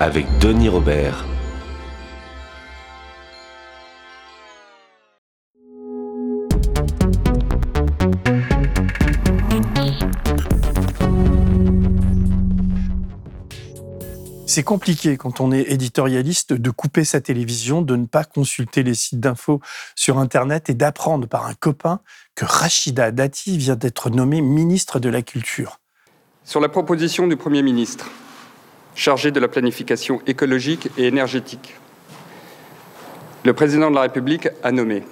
avec Denis Robert. C'est compliqué quand on est éditorialiste de couper sa télévision, de ne pas consulter les sites d'infos sur Internet et d'apprendre par un copain que Rachida Dati vient d'être nommée ministre de la Culture. Sur la proposition du Premier ministre, chargé de la planification écologique et énergétique. Le président de la République a nommé.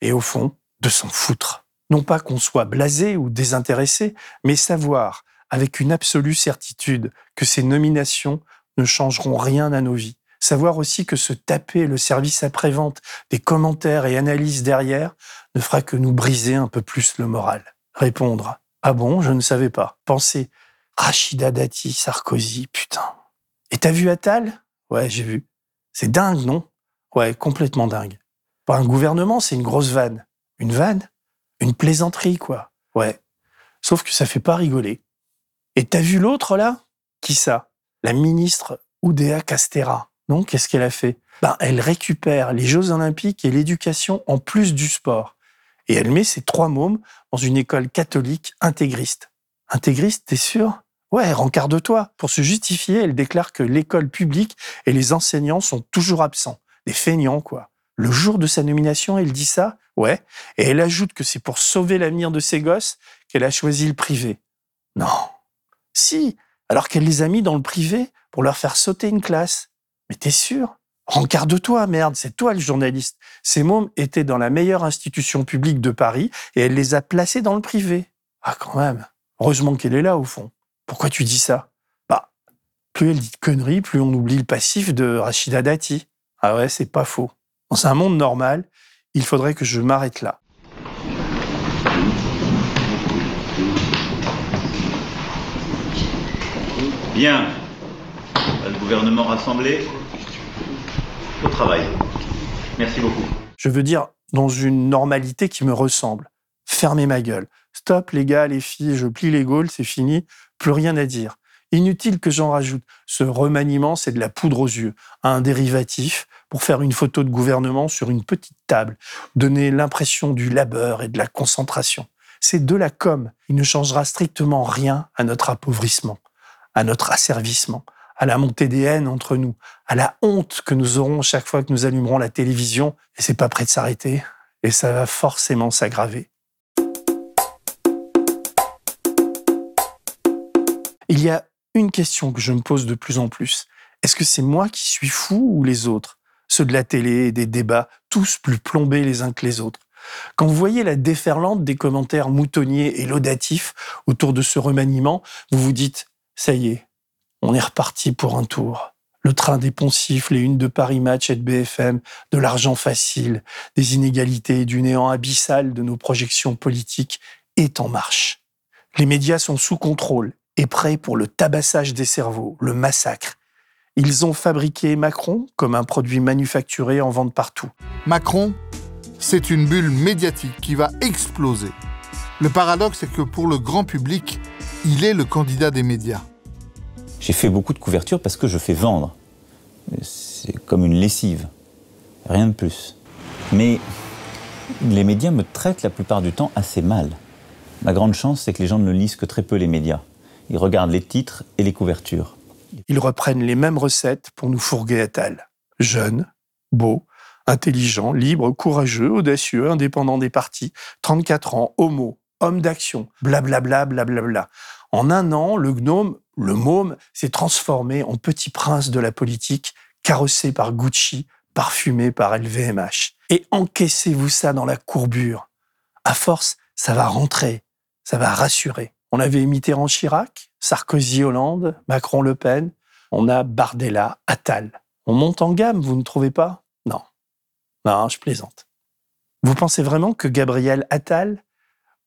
Et au fond, de s'en foutre. Non pas qu'on soit blasé ou désintéressé, mais savoir avec une absolue certitude que ces nominations ne changeront rien à nos vies. Savoir aussi que se taper le service après-vente, des commentaires et analyses derrière, ne fera que nous briser un peu plus le moral. Répondre Ah bon, je ne savais pas. Penser Rachida Dati, Sarkozy, putain. Et t'as vu Attal Ouais, j'ai vu. C'est dingue, non? Ouais, complètement dingue. Pour un gouvernement, c'est une grosse vanne. Une vanne? Une plaisanterie, quoi. Ouais. Sauf que ça fait pas rigoler. Et t'as vu l'autre, là? Qui ça? La ministre Oudéa Castera. Non Qu'est-ce qu'elle a fait? Ben, Elle récupère les Jeux Olympiques et l'éducation en plus du sport. Et elle met ses trois mômes dans une école catholique intégriste. Intégriste, t'es sûr? Ouais, rencarde-toi. Pour se justifier, elle déclare que l'école publique et les enseignants sont toujours absents. Des feignants, quoi. Le jour de sa nomination, elle dit ça? Ouais. Et elle ajoute que c'est pour sauver l'avenir de ses gosses qu'elle a choisi le privé. Non. Si, alors qu'elle les a mis dans le privé pour leur faire sauter une classe. Mais t'es sûr? Rencarde-toi, merde, c'est toi le journaliste. Ces mômes étaient dans la meilleure institution publique de Paris et elle les a placés dans le privé. Ah, quand même. Heureusement qu'elle est là, au fond. Pourquoi tu dis ça? Bah, plus elle dit de conneries, plus on oublie le passif de Rachida Dati. Ah ouais, c'est pas faux. Dans un monde normal, il faudrait que je m'arrête là. Bien. Le gouvernement rassemblé. Au travail. Merci beaucoup. Je veux dire, dans une normalité qui me ressemble. Fermez ma gueule. Stop les gars, les filles, je plie les gaules, c'est fini plus rien à dire. Inutile que j'en rajoute. Ce remaniement, c'est de la poudre aux yeux, un dérivatif pour faire une photo de gouvernement sur une petite table, donner l'impression du labeur et de la concentration. C'est de la com. Il ne changera strictement rien à notre appauvrissement, à notre asservissement, à la montée des haines entre nous, à la honte que nous aurons chaque fois que nous allumerons la télévision, et c'est pas prêt de s'arrêter, et ça va forcément s'aggraver. Il y a une question que je me pose de plus en plus. Est-ce que c'est moi qui suis fou ou les autres? Ceux de la télé, des débats, tous plus plombés les uns que les autres. Quand vous voyez la déferlante des commentaires moutonniers et laudatifs autour de ce remaniement, vous vous dites, ça y est, on est reparti pour un tour. Le train des poncifs, les unes de Paris Match et de BFM, de l'argent facile, des inégalités, du néant abyssal de nos projections politiques est en marche. Les médias sont sous contrôle est prêt pour le tabassage des cerveaux, le massacre. Ils ont fabriqué Macron comme un produit manufacturé en vente partout. Macron, c'est une bulle médiatique qui va exploser. Le paradoxe, c'est que pour le grand public, il est le candidat des médias. J'ai fait beaucoup de couvertures parce que je fais vendre. C'est comme une lessive. Rien de plus. Mais les médias me traitent la plupart du temps assez mal. Ma grande chance, c'est que les gens ne lisent que très peu les médias. Ils regardent les titres et les couvertures. Ils reprennent les mêmes recettes pour nous fourguer à tal. Jeune, beau, intelligent, libre, courageux, audacieux, indépendant des partis, 34 ans, homo, homme d'action, blablabla, blablabla. En un an, le gnome, le môme, s'est transformé en petit prince de la politique, carrossé par Gucci, parfumé par LVMH. Et encaissez-vous ça dans la courbure. À force, ça va rentrer, ça va rassurer. On avait Mitterrand Chirac, Sarkozy Hollande, Macron Le Pen. On a Bardella, Attal. On monte en gamme, vous ne trouvez pas? Non. Non, je plaisante. Vous pensez vraiment que Gabriel Attal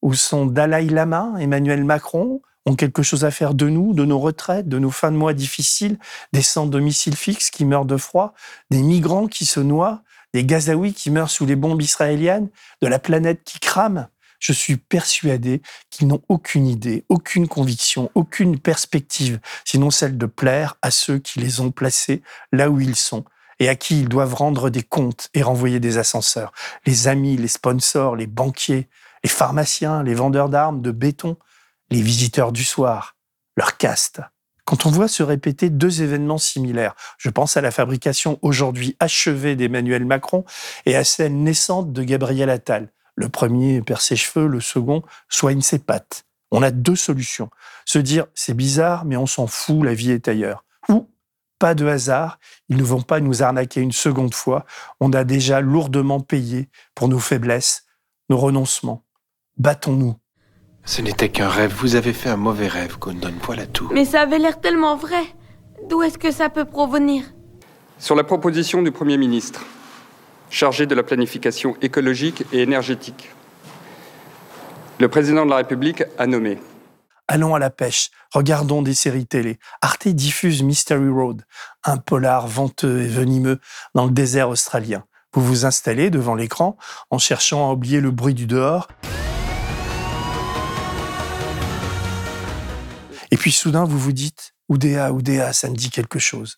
ou son Dalai Lama, Emmanuel Macron, ont quelque chose à faire de nous, de nos retraites, de nos fins de mois difficiles, des sans domicile fixe qui meurent de froid, des migrants qui se noient, des Gazaouis qui meurent sous les bombes israéliennes, de la planète qui crame? Je suis persuadé qu'ils n'ont aucune idée, aucune conviction, aucune perspective, sinon celle de plaire à ceux qui les ont placés là où ils sont et à qui ils doivent rendre des comptes et renvoyer des ascenseurs. Les amis, les sponsors, les banquiers, les pharmaciens, les vendeurs d'armes, de béton, les visiteurs du soir, leur caste. Quand on voit se répéter deux événements similaires, je pense à la fabrication aujourd'hui achevée d'Emmanuel Macron et à celle naissante de Gabriel Attal. Le premier perd ses cheveux, le second soigne ses pattes. On a deux solutions. Se dire c'est bizarre, mais on s'en fout, la vie est ailleurs. Ou pas de hasard, ils ne vont pas nous arnaquer une seconde fois. On a déjà lourdement payé pour nos faiblesses, nos renoncements. Battons-nous. Ce n'était qu'un rêve. Vous avez fait un mauvais rêve, Condon. Voilà tout. Mais ça avait l'air tellement vrai. D'où est-ce que ça peut provenir? Sur la proposition du Premier ministre, chargé de la planification écologique et énergétique, le président de la République a nommé. Allons à la pêche, regardons des séries télé. Arte diffuse Mystery Road, un polar venteux et venimeux dans le désert australien. Vous vous installez devant l'écran en cherchant à oublier le bruit du dehors. Et puis soudain, vous vous dites, Oudéa, Oudéa, ça me dit quelque chose.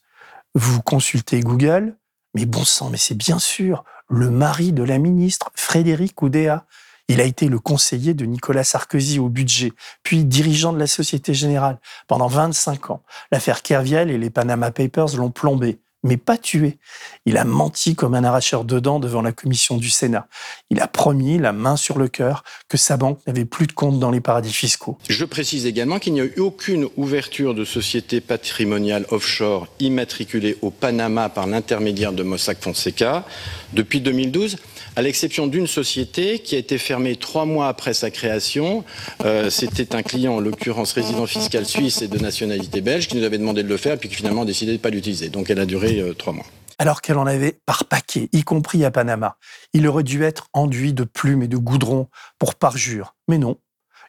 Vous consultez Google, mais bon sang, mais c'est bien sûr le mari de la ministre, Frédéric Oudéa. Il a été le conseiller de Nicolas Sarkozy au budget, puis dirigeant de la Société Générale pendant 25 ans. L'affaire Kerviel et les Panama Papers l'ont plombé mais pas tué. Il a menti comme un arracheur de dents devant la commission du Sénat. Il a promis, la main sur le cœur, que sa banque n'avait plus de compte dans les paradis fiscaux. Je précise également qu'il n'y a eu aucune ouverture de société patrimoniale offshore immatriculée au Panama par l'intermédiaire de Mossack Fonseca depuis 2012 à l'exception d'une société qui a été fermée trois mois après sa création. Euh, C'était un client, en l'occurrence résident fiscal suisse et de nationalité belge, qui nous avait demandé de le faire, puis qui finalement a décidé de ne pas l'utiliser. Donc elle a duré euh, trois mois. Alors qu'elle en avait par paquet, y compris à Panama. Il aurait dû être enduit de plumes et de goudron pour parjure. Mais non,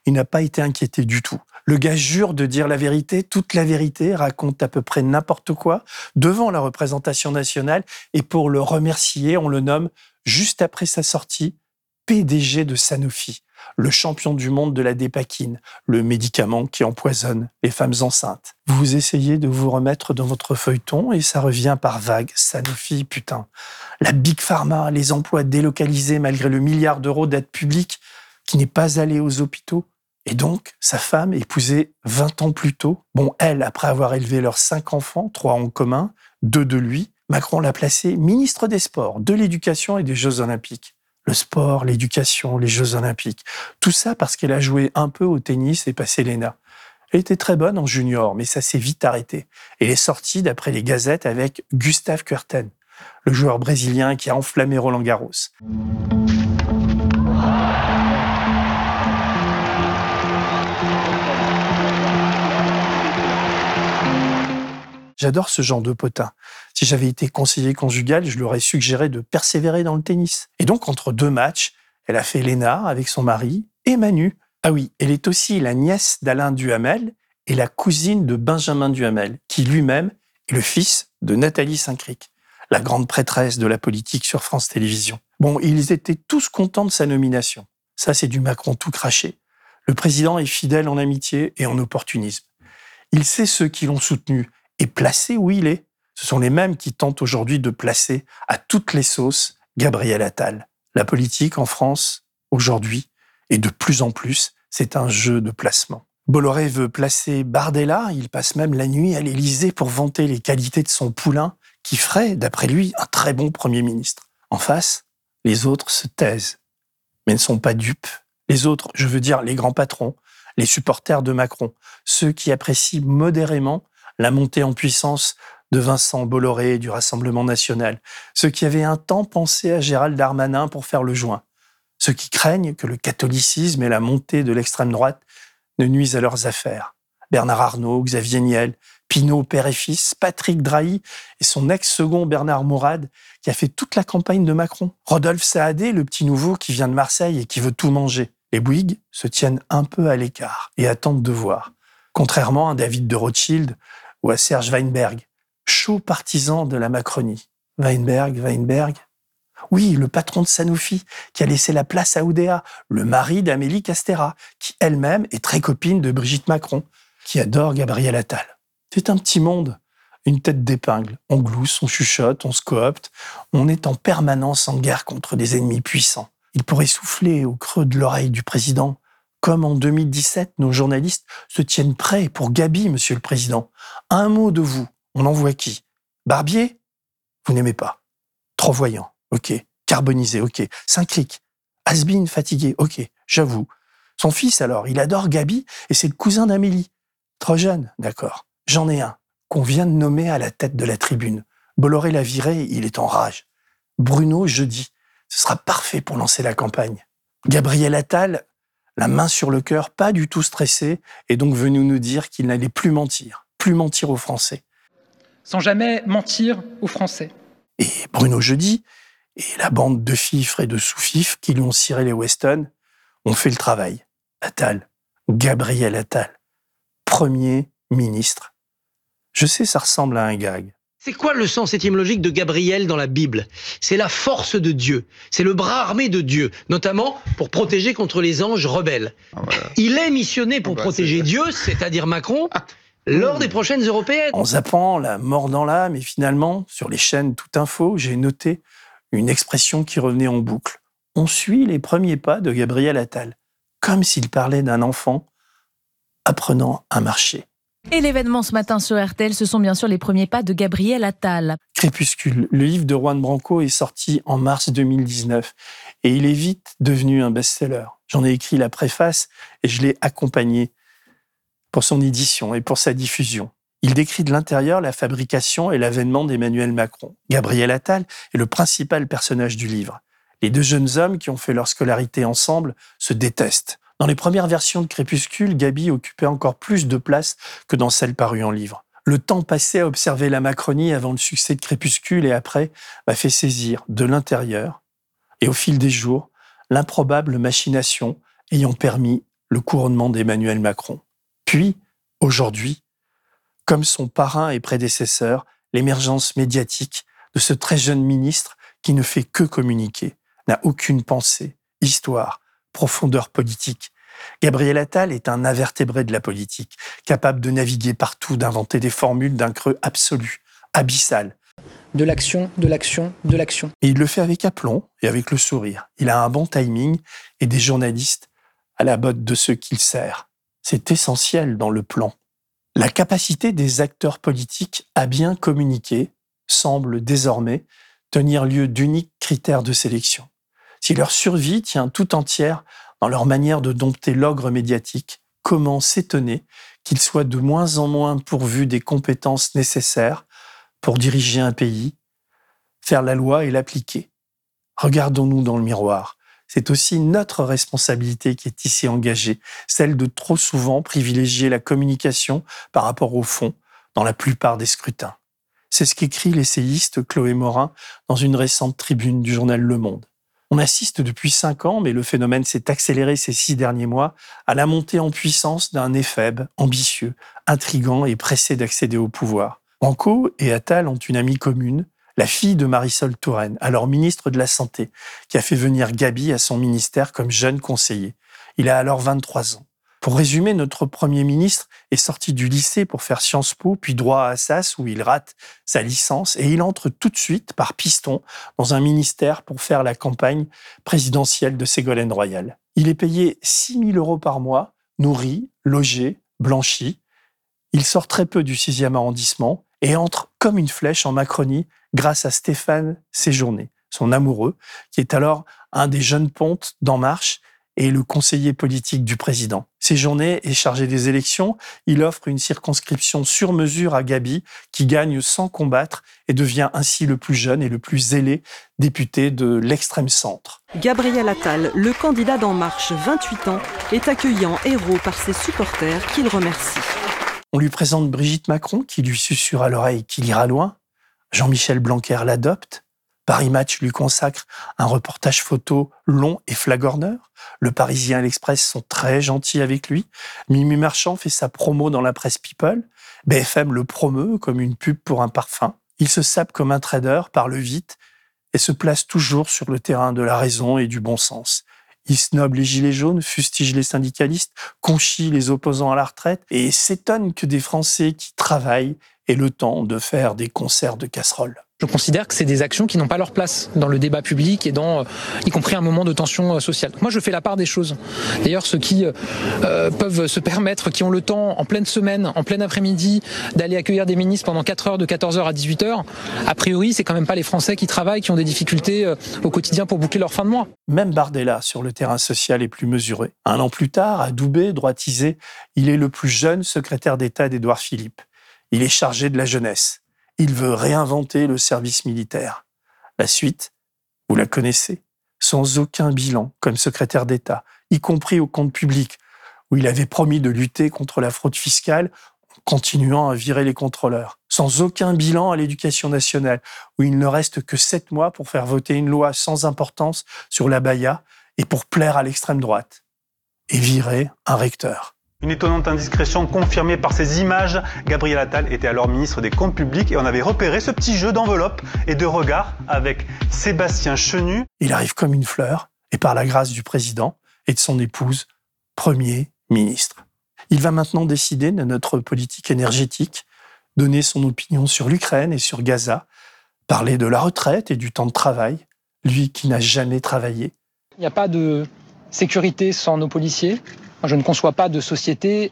il n'a pas été inquiété du tout. Le gars jure de dire la vérité, toute la vérité, raconte à peu près n'importe quoi devant la représentation nationale et pour le remercier, on le nomme juste après sa sortie, PDG de Sanofi, le champion du monde de la dépakine, le médicament qui empoisonne les femmes enceintes. Vous essayez de vous remettre dans votre feuilleton et ça revient par vagues. Sanofi, putain. La Big Pharma, les emplois délocalisés malgré le milliard d'euros d'aide publique qui n'est pas allé aux hôpitaux. Et donc, sa femme, épousée 20 ans plus tôt, bon, elle, après avoir élevé leurs cinq enfants, trois en commun, deux de lui, Macron l'a placé ministre des Sports, de l'Éducation et des Jeux Olympiques. Le sport, l'éducation, les Jeux Olympiques. Tout ça parce qu'elle a joué un peu au tennis et passé l'ENA. Elle était très bonne en junior, mais ça s'est vite arrêté. Elle est sortie, d'après les gazettes, avec Gustave Kuerten, le joueur brésilien qui a enflammé Roland Garros. J'adore ce genre de potin. Si j'avais été conseiller conjugal, je lui aurais suggéré de persévérer dans le tennis. Et donc, entre deux matchs, elle a fait Léna avec son mari et Manu. Ah oui, elle est aussi la nièce d'Alain Duhamel et la cousine de Benjamin Duhamel, qui lui-même est le fils de Nathalie Saint-Cric, la grande prêtresse de la politique sur France Télévisions. Bon, ils étaient tous contents de sa nomination. Ça, c'est du Macron tout craché. Le président est fidèle en amitié et en opportunisme. Il sait ceux qui l'ont soutenu et placé où il est. Ce sont les mêmes qui tentent aujourd'hui de placer à toutes les sauces Gabriel Attal. La politique en France, aujourd'hui, et de plus en plus, c'est un jeu de placement. Bolloré veut placer Bardella, il passe même la nuit à l'Élysée pour vanter les qualités de son poulain, qui ferait, d'après lui, un très bon Premier ministre. En face, les autres se taisent, mais ne sont pas dupes. Les autres, je veux dire les grands patrons, les supporters de Macron, ceux qui apprécient modérément la montée en puissance de Vincent Bolloré du Rassemblement national, ceux qui avaient un temps pensé à Gérald Darmanin pour faire le joint, ceux qui craignent que le catholicisme et la montée de l'extrême droite ne nuisent à leurs affaires. Bernard Arnault, Xavier Niel, Pinot, père et fils, Patrick Drahi et son ex-second Bernard Mourad, qui a fait toute la campagne de Macron. Rodolphe Saadé, le petit nouveau qui vient de Marseille et qui veut tout manger. Les Bouygues se tiennent un peu à l'écart et attendent de voir. Contrairement à David de Rothschild ou à Serge Weinberg, chaud partisan de la Macronie. Weinberg, Weinberg. Oui, le patron de Sanofi, qui a laissé la place à Oudéa, le mari d'Amélie Castera, qui elle-même est très copine de Brigitte Macron, qui adore Gabriel Attal. C'est un petit monde, une tête d'épingle. On glousse, on chuchote, on se coopte. On est en permanence en guerre contre des ennemis puissants. Il pourrait souffler au creux de l'oreille du président. Comme en 2017, nos journalistes se tiennent prêts pour Gabi, monsieur le président. Un mot de vous, on envoie qui? Barbier? Vous n'aimez pas. Trop voyant, ok. Carbonisé, ok. Saint-Cric? Asbin fatigué, ok. J'avoue. Son fils, alors, il adore Gabi et c'est le cousin d'Amélie. Trop jeune, d'accord. J'en ai un, qu'on vient de nommer à la tête de la tribune. Bolloré l'a viré, il est en rage. Bruno, jeudi. Ce sera parfait pour lancer la campagne. Gabriel Attal, la main sur le cœur, pas du tout stressé, est donc venu nous dire qu'il n'allait plus mentir, plus mentir aux Français. Sans jamais mentir aux Français. Et Bruno Jeudi et la bande de fifres et de sous-fifres qui lui ont ciré les Weston ont fait le travail. Attal, Gabriel Attal, Premier ministre je sais, ça ressemble à un gag. C'est quoi le sens étymologique de Gabriel dans la Bible? C'est la force de Dieu, c'est le bras armé de Dieu, notamment pour protéger contre les anges rebelles. Ah, Il est missionné pour ah bah, protéger Dieu, c'est-à-dire Macron, lors des prochaines européennes. En zappant la mort dans l'âme, et finalement, sur les chaînes Tout Info, j'ai noté une expression qui revenait en boucle. On suit les premiers pas de Gabriel Attal, comme s'il parlait d'un enfant apprenant à marcher. Et l'événement ce matin sur RTL, ce sont bien sûr les premiers pas de Gabriel Attal. Crépuscule, le livre de Juan Branco est sorti en mars 2019 et il est vite devenu un best-seller. J'en ai écrit la préface et je l'ai accompagné pour son édition et pour sa diffusion. Il décrit de l'intérieur la fabrication et l'avènement d'Emmanuel Macron. Gabriel Attal est le principal personnage du livre. Les deux jeunes hommes qui ont fait leur scolarité ensemble se détestent. Dans les premières versions de Crépuscule, Gabi occupait encore plus de place que dans celle parue en livre. Le temps passé à observer la Macronie avant le succès de Crépuscule et après m'a fait saisir de l'intérieur et au fil des jours l'improbable machination ayant permis le couronnement d'Emmanuel Macron. Puis, aujourd'hui, comme son parrain et prédécesseur, l'émergence médiatique de ce très jeune ministre qui ne fait que communiquer, n'a aucune pensée, histoire, profondeur politique. Gabriel Attal est un invertébré de la politique, capable de naviguer partout, d'inventer des formules d'un creux absolu, abyssal. De l'action, de l'action, de l'action. Et il le fait avec aplomb et avec le sourire. Il a un bon timing et des journalistes à la botte de ceux qu'il sert. C'est essentiel dans le plan. La capacité des acteurs politiques à bien communiquer semble désormais tenir lieu d'unique critère de sélection si leur survie tient tout entière dans leur manière de dompter l'ogre médiatique, comment s'étonner qu'ils soient de moins en moins pourvus des compétences nécessaires pour diriger un pays, faire la loi et l'appliquer? Regardons-nous dans le miroir. C'est aussi notre responsabilité qui est ici engagée, celle de trop souvent privilégier la communication par rapport au fond dans la plupart des scrutins. C'est ce qu'écrit l'essayiste Chloé Morin dans une récente tribune du journal Le Monde. On assiste depuis cinq ans, mais le phénomène s'est accéléré ces six derniers mois, à la montée en puissance d'un éphèbe ambitieux, intrigant et pressé d'accéder au pouvoir. Banco et Attal ont une amie commune, la fille de Marisol Touraine, alors ministre de la Santé, qui a fait venir Gabi à son ministère comme jeune conseiller. Il a alors 23 ans. Pour résumer, notre Premier ministre est sorti du lycée pour faire Sciences Po, puis droit à Assas, où il rate sa licence, et il entre tout de suite, par piston, dans un ministère pour faire la campagne présidentielle de Ségolène Royal. Il est payé 6 000 euros par mois, nourri, logé, blanchi. Il sort très peu du 6e arrondissement et entre comme une flèche en Macronie grâce à Stéphane Séjourné, son amoureux, qui est alors un des jeunes pontes d'En Marche et le conseiller politique du président. Ces journées est chargé des élections. Il offre une circonscription sur mesure à Gabi, qui gagne sans combattre et devient ainsi le plus jeune et le plus zélé député de l'extrême centre. Gabriel Attal, le candidat d'En Marche, 28 ans, est accueilli en héros par ses supporters qu'il remercie. On lui présente Brigitte Macron, qui lui susurre à l'oreille qu'il ira loin. Jean-Michel Blanquer l'adopte. Paris Match lui consacre un reportage photo long et flagorneur. Le Parisien et l'Express sont très gentils avec lui. Mimi Marchand fait sa promo dans la presse People. BFM le promeut comme une pub pour un parfum. Il se sape comme un trader, parle vite et se place toujours sur le terrain de la raison et du bon sens. Il snob les gilets jaunes, fustige les syndicalistes, conchit les opposants à la retraite et s'étonne que des Français qui travaillent aient le temps de faire des concerts de casseroles. Je considère que c'est des actions qui n'ont pas leur place dans le débat public et dans, euh, y compris un moment de tension euh, sociale. Moi, je fais la part des choses. D'ailleurs, ceux qui euh, peuvent se permettre, qui ont le temps en pleine semaine, en plein après-midi, d'aller accueillir des ministres pendant 4 heures de 14h à 18h, a priori, c'est quand même pas les Français qui travaillent, qui ont des difficultés au quotidien pour boucler leur fin de mois. Même Bardella, sur le terrain social, est plus mesuré. Un an plus tard, à Doubé, droitisé, il est le plus jeune secrétaire d'État d'Édouard Philippe. Il est chargé de la jeunesse. Il veut réinventer le service militaire. La suite, vous la connaissez, sans aucun bilan comme secrétaire d'État, y compris au compte public, où il avait promis de lutter contre la fraude fiscale en continuant à virer les contrôleurs, sans aucun bilan à l'éducation nationale, où il ne reste que sept mois pour faire voter une loi sans importance sur la Baïa et pour plaire à l'extrême droite, et virer un recteur. Une étonnante indiscrétion confirmée par ces images. Gabriel Attal était alors ministre des Comptes publics et on avait repéré ce petit jeu d'enveloppe et de regard avec Sébastien Chenu. Il arrive comme une fleur et par la grâce du président et de son épouse, Premier ministre. Il va maintenant décider de notre politique énergétique, donner son opinion sur l'Ukraine et sur Gaza, parler de la retraite et du temps de travail, lui qui n'a jamais travaillé. Il n'y a pas de sécurité sans nos policiers, je ne conçois pas de société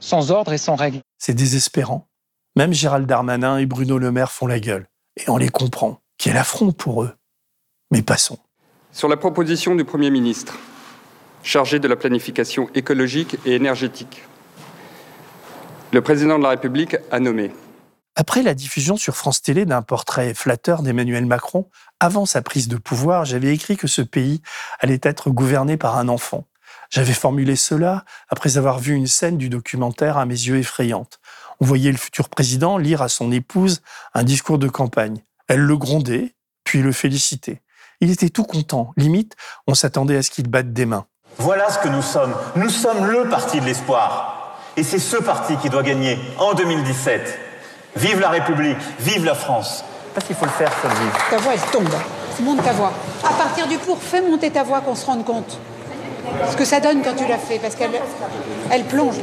sans ordre et sans règles. C'est désespérant. Même Gérald Darmanin et Bruno Le Maire font la gueule. Et on les comprend. Quel affront pour eux. Mais passons. Sur la proposition du Premier ministre, chargé de la planification écologique et énergétique, le président de la République a nommé. Après la diffusion sur France Télé d'un portrait flatteur d'Emmanuel Macron, avant sa prise de pouvoir, j'avais écrit que ce pays allait être gouverné par un enfant. J'avais formulé cela après avoir vu une scène du documentaire à mes yeux effrayante. On voyait le futur président lire à son épouse un discours de campagne. Elle le grondait, puis le félicitait. Il était tout content. Limite, on s'attendait à ce qu'il batte des mains. Voilà ce que nous sommes. Nous sommes le parti de l'espoir. Et c'est ce parti qui doit gagner en 2017. Vive la République, vive la France. Parce qu'il faut le faire, faut le vivre. Ta voix, elle tombe. Monte ta voix. À partir du pour, fais monter ta voix qu'on se rende compte ce que ça donne quand tu l'as fait, parce qu'elle elle plonge.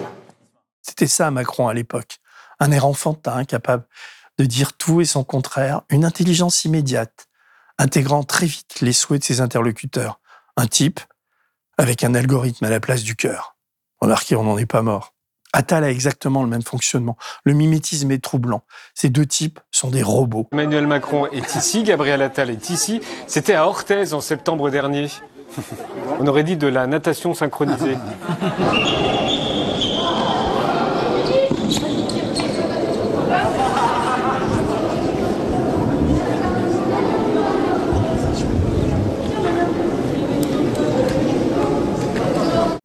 C'était ça Macron à l'époque. Un air enfantin, capable de dire tout et son contraire, une intelligence immédiate, intégrant très vite les souhaits de ses interlocuteurs. Un type avec un algorithme à la place du cœur. Remarquez, on n'en est pas mort. Attal a exactement le même fonctionnement. Le mimétisme est troublant. Ces deux types sont des robots. Emmanuel Macron est ici, Gabriel Attal est ici. C'était à Orthez en septembre dernier. On aurait dit de la natation synchronisée.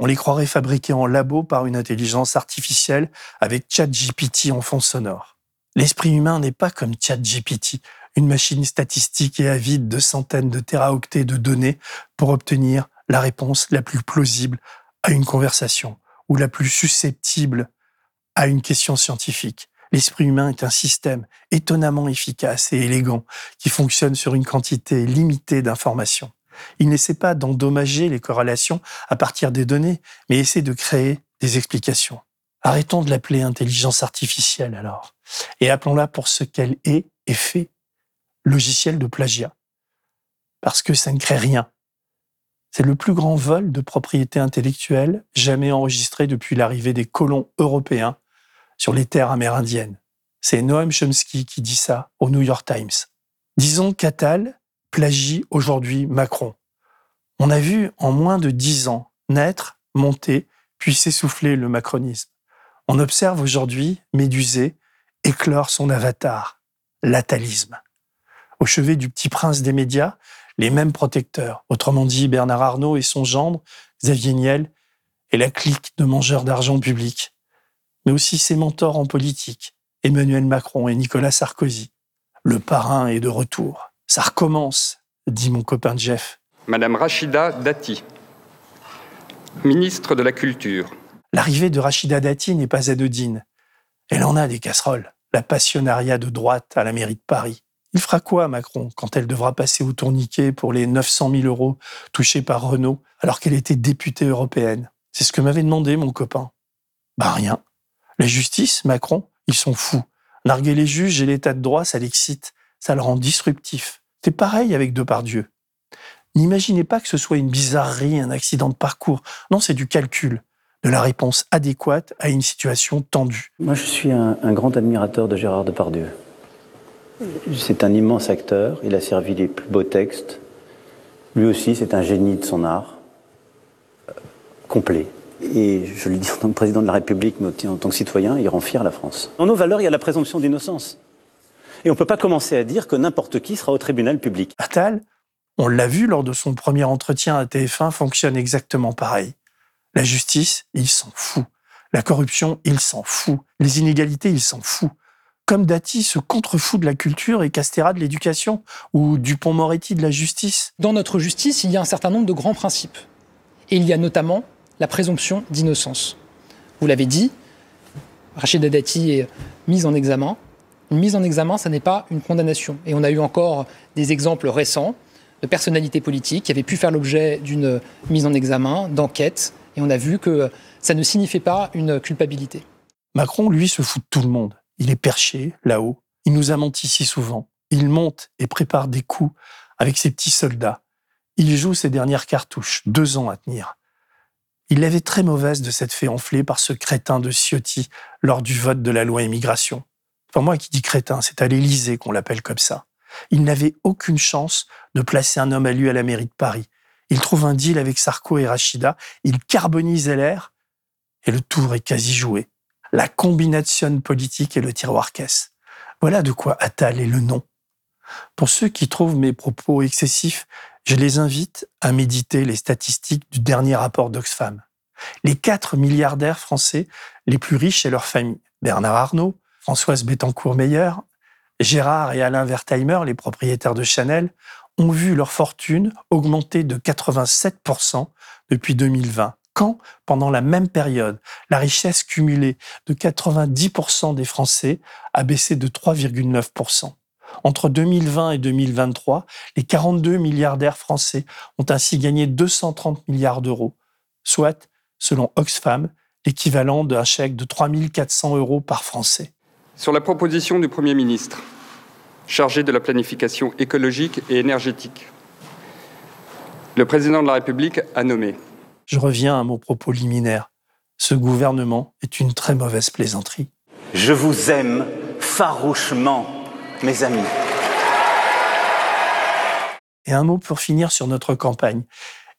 On les croirait fabriqués en labo par une intelligence artificielle avec ChatGPT en fond sonore. L'esprit humain n'est pas comme ChatGPT, une machine statistique et avide de centaines de téraoctets de données pour obtenir la réponse la plus plausible à une conversation ou la plus susceptible à une question scientifique. L'esprit humain est un système étonnamment efficace et élégant qui fonctionne sur une quantité limitée d'informations. Il n'essaie pas d'endommager les corrélations à partir des données, mais essaie de créer des explications. Arrêtons de l'appeler intelligence artificielle alors, et appelons-la pour ce qu'elle est et fait, logiciel de plagiat. Parce que ça ne crée rien. C'est le plus grand vol de propriété intellectuelle jamais enregistré depuis l'arrivée des colons européens sur les terres amérindiennes. C'est Noam Chomsky qui dit ça au New York Times. Disons qu'Attal plagie aujourd'hui Macron. On a vu en moins de dix ans naître, monter, puis s'essouffler le macronisme. On observe aujourd'hui Médusé éclore son avatar, l'atalisme au chevet du petit prince des médias, les mêmes protecteurs. Autrement dit, Bernard Arnault et son gendre, Xavier Niel, et la clique de mangeurs d'argent public. mais aussi ses mentors en politique, Emmanuel Macron et Nicolas Sarkozy. Le parrain est de retour. Ça recommence, dit mon copain Jeff. Madame Rachida Dati, ministre de la Culture. L'arrivée de Rachida Dati n'est pas anodine. Elle en a des casseroles. La passionnariat de droite à la mairie de Paris. Il fera quoi, Macron, quand elle devra passer au tourniquet pour les 900 000 euros touchés par Renault alors qu'elle était députée européenne? C'est ce que m'avait demandé mon copain. Bah rien. La justice, Macron, ils sont fous. Narguer les juges et l'état de droit, ça l'excite. Ça le rend disruptif. C'est pareil avec Depardieu. N'imaginez pas que ce soit une bizarrerie, un accident de parcours. Non, c'est du calcul, de la réponse adéquate à une situation tendue. Moi, je suis un, un grand admirateur de Gérard Depardieu. C'est un immense acteur, il a servi les plus beaux textes. Lui aussi, c'est un génie de son art, euh, complet. Et je le dis en tant que président de la République, mais aussi en tant que citoyen, il rend fier la France. Dans nos valeurs, il y a la présomption d'innocence. Et on ne peut pas commencer à dire que n'importe qui sera au tribunal public. Attal, on l'a vu lors de son premier entretien à TF1, fonctionne exactement pareil. La justice, il s'en fout. La corruption, il s'en fout. Les inégalités, il s'en fout comme Dati se contrefout de la culture et Castéra de l'éducation, ou Dupont-Moretti de la justice. Dans notre justice, il y a un certain nombre de grands principes. Et il y a notamment la présomption d'innocence. Vous l'avez dit, Rachida Dati est mise en examen. Une mise en examen, ça n'est pas une condamnation. Et on a eu encore des exemples récents de personnalités politiques qui avaient pu faire l'objet d'une mise en examen, d'enquête, et on a vu que ça ne signifiait pas une culpabilité. Macron, lui, se fout de tout le monde. Il est perché là-haut. Il nous a menti si souvent. Il monte et prépare des coups avec ses petits soldats. Il joue ses dernières cartouches, deux ans à tenir. Il l'avait très mauvaise de s'être fait enfler par ce crétin de Ciotti lors du vote de la loi immigration. Enfin, moi qui dis crétin, c'est à l'Élysée qu'on l'appelle comme ça. Il n'avait aucune chance de placer un homme à lui à la mairie de Paris. Il trouve un deal avec Sarko et Rachida, il carbonise l'air et le tour est quasi joué la combination politique et le tiroir caisse. Voilà de quoi Attal est le nom. Pour ceux qui trouvent mes propos excessifs, je les invite à méditer les statistiques du dernier rapport d'Oxfam. Les quatre milliardaires français les plus riches et leurs familles, Bernard Arnault, Françoise Bettencourt-Meyer, Gérard et Alain Wertheimer, les propriétaires de Chanel, ont vu leur fortune augmenter de 87% depuis 2020 quand, pendant la même période, la richesse cumulée de 90% des Français a baissé de 3,9%. Entre 2020 et 2023, les 42 milliardaires français ont ainsi gagné 230 milliards d'euros, soit, selon Oxfam, l'équivalent d'un chèque de 3 400 euros par Français. Sur la proposition du Premier ministre, chargé de la planification écologique et énergétique, le président de la République a nommé je reviens à mon propos liminaire. Ce gouvernement est une très mauvaise plaisanterie. Je vous aime farouchement, mes amis. Et un mot pour finir sur notre campagne.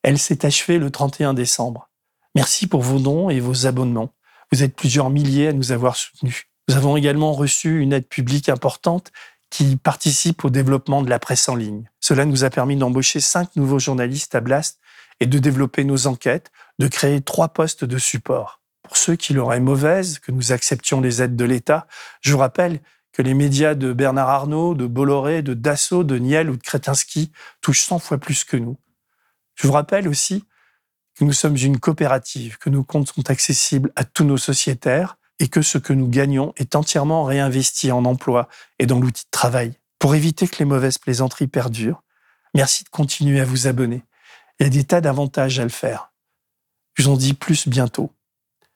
Elle s'est achevée le 31 décembre. Merci pour vos dons et vos abonnements. Vous êtes plusieurs milliers à nous avoir soutenus. Nous avons également reçu une aide publique importante qui participe au développement de la presse en ligne. Cela nous a permis d'embaucher cinq nouveaux journalistes à Blast et de développer nos enquêtes, de créer trois postes de support. Pour ceux qui l'auraient mauvaise, que nous acceptions les aides de l'État, je vous rappelle que les médias de Bernard Arnault, de Bolloré, de Dassault, de Niel ou de Kretinsky touchent 100 fois plus que nous. Je vous rappelle aussi que nous sommes une coopérative, que nos comptes sont accessibles à tous nos sociétaires et que ce que nous gagnons est entièrement réinvesti en emploi et dans l'outil de travail. Pour éviter que les mauvaises plaisanteries perdurent, merci de continuer à vous abonner. Il y a des tas d'avantages à le faire. Je vous en dis plus bientôt.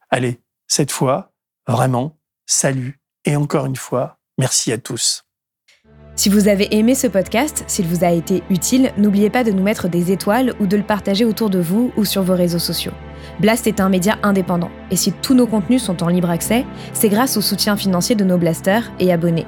Allez, cette fois, vraiment, salut et encore une fois, merci à tous. Si vous avez aimé ce podcast, s'il vous a été utile, n'oubliez pas de nous mettre des étoiles ou de le partager autour de vous ou sur vos réseaux sociaux. Blast est un média indépendant, et si tous nos contenus sont en libre accès, c'est grâce au soutien financier de nos blasters et abonnés.